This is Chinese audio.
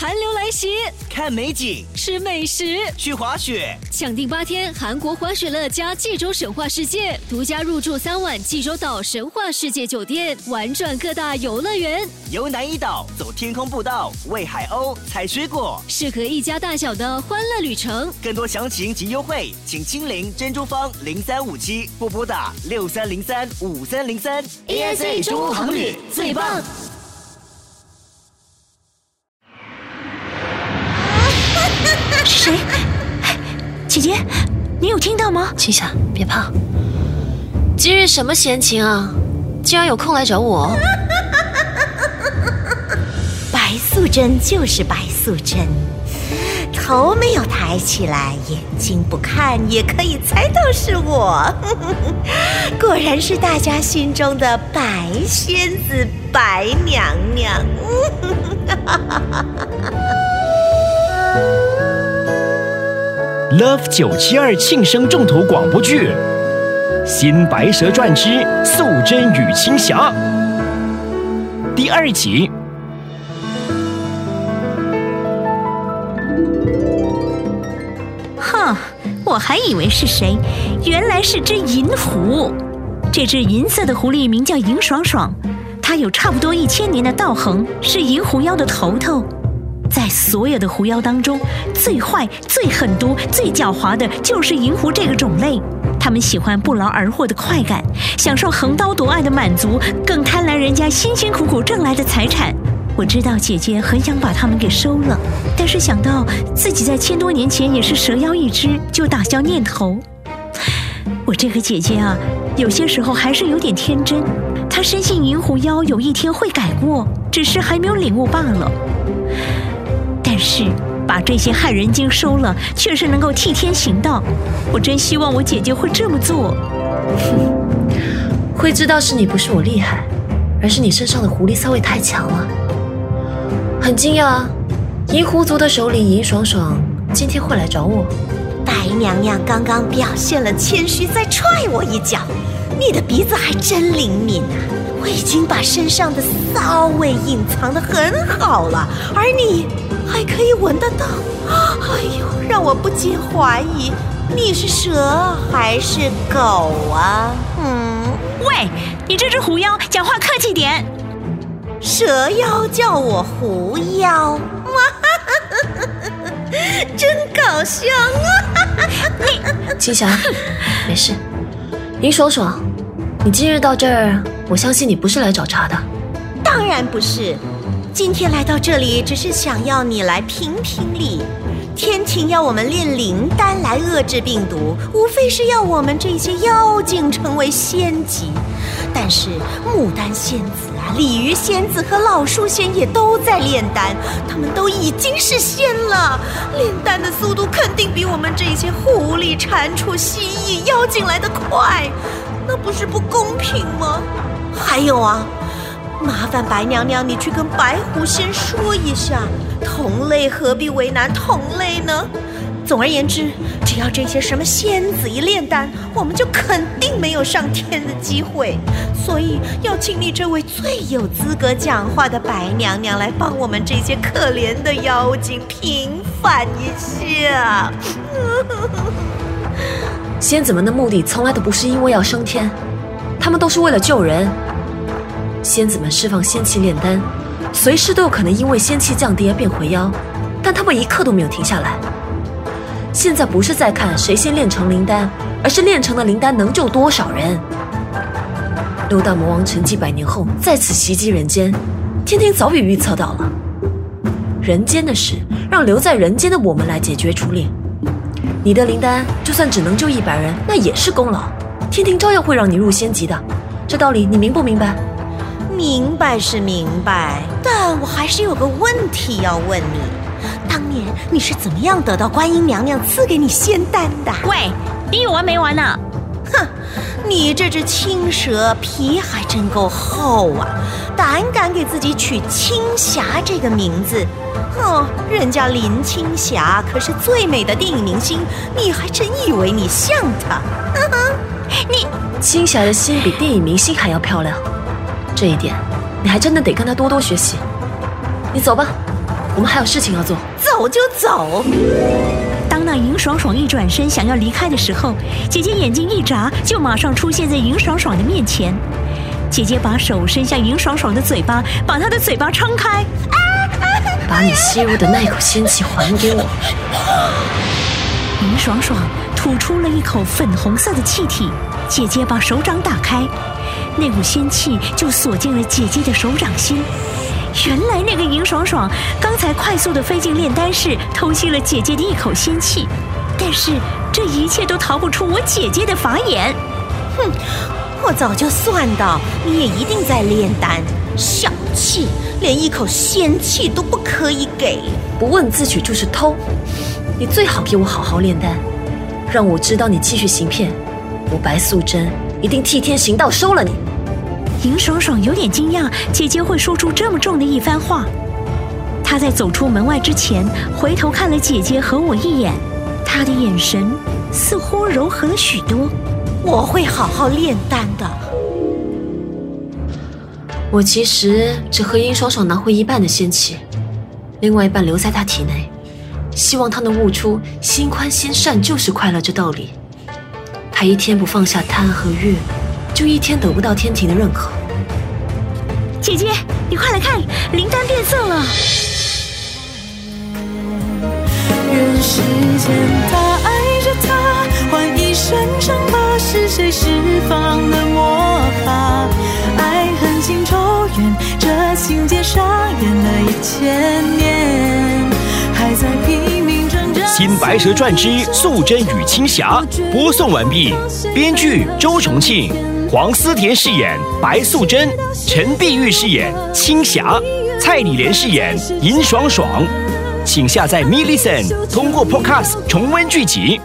寒流来袭，看美景，吃美食，去滑雪，抢定八天韩国滑雪乐加济州神话世界，独家入住三晚济州岛神话世界酒店，玩转各大游乐园，游南怡岛，走天空步道，喂海鸥，采水果，适合一家大小的欢乐旅程。更多详情及优惠，请亲临珍珠坊零三五七或拨打六三零三五三零三。ASA 中国航旅最棒。姐姐，你有听到吗？青霞，别怕。今日什么闲情啊？竟然有空来找我？白素贞就是白素贞，头没有抬起来，眼睛不看也可以猜到是我。果然是大家心中的白仙子白娘娘。Love 九七二庆生重头广播剧《新白蛇传之素贞与青霞》第二集。哼，我还以为是谁，原来是只银狐。这只银色的狐狸名叫银爽爽，它有差不多一千年的道行，是银狐妖的头头。在所有的狐妖当中，最坏、最狠毒、最狡猾的就是银狐这个种类。他们喜欢不劳而获的快感，享受横刀夺爱的满足，更贪婪人家辛辛苦苦挣来的财产。我知道姐姐很想把他们给收了，但是想到自己在千多年前也是蛇妖一只，就打消念头。我这个姐姐啊，有些时候还是有点天真。她深信银狐妖有一天会改过，只是还没有领悟罢了。但是把这些害人精收了，确实能够替天行道。我真希望我姐姐会这么做。会知道是你不是我厉害，而是你身上的狐狸骚味太强了。很惊讶，银狐族的首领银爽爽今天会来找我。白娘娘刚刚表现了谦虚，再踹我一脚。你的鼻子还真灵敏啊！我已经把身上的骚味隐藏的很好了，而你还可以闻得到。哎呦，让我不禁怀疑，你是蛇还是狗啊？嗯，喂，你这只狐妖，讲话客气点。蛇妖叫我狐妖，哇，真搞笑啊！你青霞，没事。林爽爽，你今日到这儿，我相信你不是来找茬的。当然不是，今天来到这里只是想要你来评评理。天庭要我们炼灵丹来遏制病毒，无非是要我们这些妖精成为仙级。但是牡丹仙子啊、鲤鱼仙子和老树仙也都在炼丹，他们都已经是仙了，炼丹的速度肯定比我们这些狐狸、蟾蜍、蜥蜴、妖精来得快，那不是不公平吗？还有啊。麻烦白娘娘，你去跟白狐仙说一下，同类何必为难同类呢？总而言之，只要这些什么仙子一炼丹，我们就肯定没有上天的机会。所以要请你这位最有资格讲话的白娘娘来帮我们这些可怜的妖精平反一下。仙子们的目的从来都不是因为要升天，他们都是为了救人。仙子们释放仙气炼丹，随时都有可能因为仙气降低而变回妖，但他们一刻都没有停下来。现在不是在看谁先炼成灵丹，而是炼成的灵丹能救多少人。六大魔王沉寂百年后再次袭击人间，天庭早已预测到了。人间的事，让留在人间的我们来解决处理。你的灵丹就算只能救一百人，那也是功劳，天庭照样会让你入仙级的。这道理你明不明白？明白是明白，但我还是有个问题要问你：当年你是怎么样得到观音娘娘赐给你仙丹的？喂，你有完没完呢？哼，你这只青蛇皮还真够厚啊！胆敢给自己取青霞这个名字，哼，人家林青霞可是最美的电影明星，你还真以为你像她？你青霞的心比电影明星还要漂亮。这一点，你还真的得跟她多多学习。你走吧。我们还有事情要做。走就走。当那尹爽爽一转身想要离开的时候，姐姐眼睛一眨，就马上出现在尹爽爽的面前。姐姐把手伸向尹爽爽的嘴巴，把她的嘴巴撑开，把你吸入的那口仙气还给我。尹爽爽吐出了一口粉红色的气体。姐姐把手掌打开，那股仙气就锁进了姐姐的手掌心。原来那个尹爽爽刚才快速的飞进炼丹室，偷吸了姐姐的一口仙气，但是这一切都逃不出我姐姐的法眼。哼，我早就算到你也一定在炼丹，小气，连一口仙气都不可以给，不问自取就是偷。你最好给我好好炼丹，让我知道你继续行骗。我白素贞一定替天行道，收了你。尹爽爽有点惊讶，姐姐会说出这么重的一番话。她在走出门外之前，回头看了姐姐和我一眼，她的眼神似乎柔和了许多。我会好好炼丹的。我其实只和尹爽爽拿回一半的仙气，另外一半留在她体内，希望他能悟出心宽心善就是快乐这道理。他一天不放下贪和欲，就一天得不到天庭的认可。姐姐，你快来看，灵丹变色了。愿世间他爱着他，换一生伤疤，是谁释放了白蛇传之素贞与青霞》播送完毕，编剧周重庆，黄思甜饰演白素贞，陈碧玉饰演青霞，蔡李莲饰演尹爽爽。请下载 m i l l i c e n 通过 Podcast 重温剧集。